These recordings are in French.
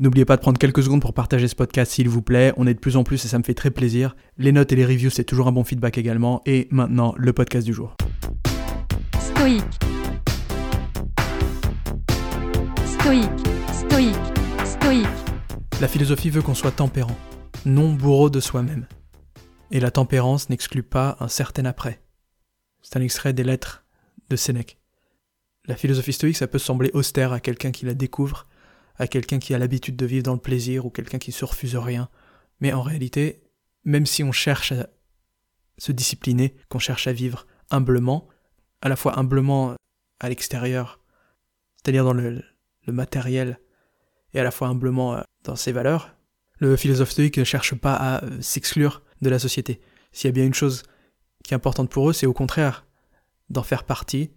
N'oubliez pas de prendre quelques secondes pour partager ce podcast s'il vous plaît. On est de plus en plus et ça me fait très plaisir. Les notes et les reviews, c'est toujours un bon feedback également. Et maintenant, le podcast du jour. Stoïque. Stoïque. Stoïque. Stoïque. La philosophie veut qu'on soit tempérant, non bourreau de soi-même. Et la tempérance n'exclut pas un certain après. C'est un extrait des lettres de Sénèque. La philosophie stoïque, ça peut sembler austère à quelqu'un qui la découvre, à quelqu'un qui a l'habitude de vivre dans le plaisir ou quelqu'un qui se refuse rien. Mais en réalité, même si on cherche à se discipliner, qu'on cherche à vivre humblement, à la fois humblement à l'extérieur, c'est-à-dire dans le, le, matériel, et à la fois humblement euh, dans ses valeurs, le philosophe stoïque ne cherche pas à euh, s'exclure de la société. S'il y a bien une chose qui est importante pour eux, c'est au contraire d'en faire partie,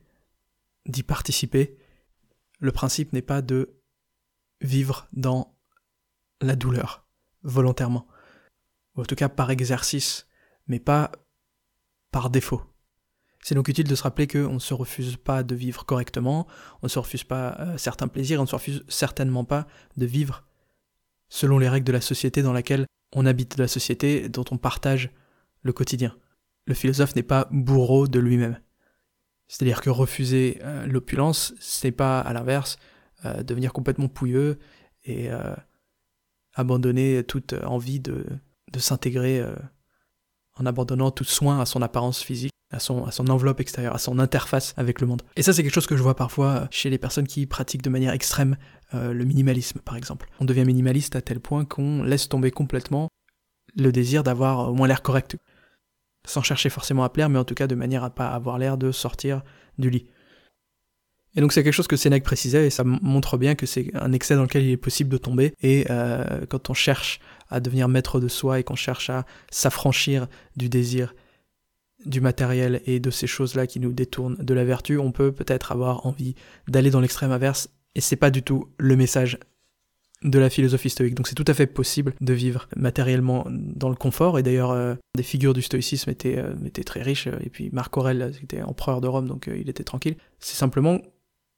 d'y participer. Le principe n'est pas de vivre dans la douleur, volontairement. Ou en tout cas par exercice, mais pas par défaut. C'est donc utile de se rappeler qu'on ne se refuse pas de vivre correctement, on ne se refuse pas euh, certains plaisirs, on ne se refuse certainement pas de vivre selon les règles de la société dans laquelle on habite, de la société dont on partage le quotidien. Le philosophe n'est pas bourreau de lui-même. C'est-à-dire que refuser euh, l'opulence, c'est pas à l'inverse euh, devenir complètement pouilleux et euh, abandonner toute envie de, s'intégrer euh, en abandonnant tout soin à son apparence physique, à son, à son enveloppe extérieure, à son interface avec le monde. Et ça, c'est quelque chose que je vois parfois chez les personnes qui pratiquent de manière extrême le minimalisme, par exemple. On devient minimaliste à tel point qu'on laisse tomber complètement le désir d'avoir au moins l'air correct. Sans chercher forcément à plaire, mais en tout cas de manière à pas avoir l'air de sortir du lit. Et donc c'est quelque chose que Sénèque précisait et ça montre bien que c'est un excès dans lequel il est possible de tomber. Et euh, quand on cherche à devenir maître de soi et qu'on cherche à s'affranchir du désir, du matériel et de ces choses-là qui nous détournent de la vertu, on peut peut-être avoir envie d'aller dans l'extrême inverse. Et c'est pas du tout le message de la philosophie stoïque. Donc c'est tout à fait possible de vivre matériellement dans le confort. Et d'ailleurs, euh, des figures du stoïcisme étaient, euh, étaient très riches. Et puis Marc Aurèle, était empereur de Rome, donc il était tranquille. C'est simplement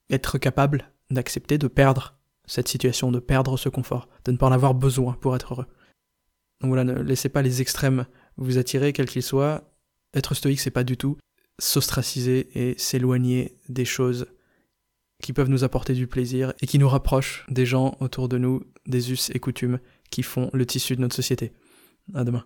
être capable d'accepter de perdre cette situation, de perdre ce confort, de ne pas en avoir besoin pour être heureux. Donc voilà, ne laissez pas les extrêmes vous attirer, quels qu'ils soient. Être stoïque, c'est pas du tout s'ostraciser et s'éloigner des choses qui peuvent nous apporter du plaisir et qui nous rapprochent des gens autour de nous, des us et coutumes qui font le tissu de notre société. À demain.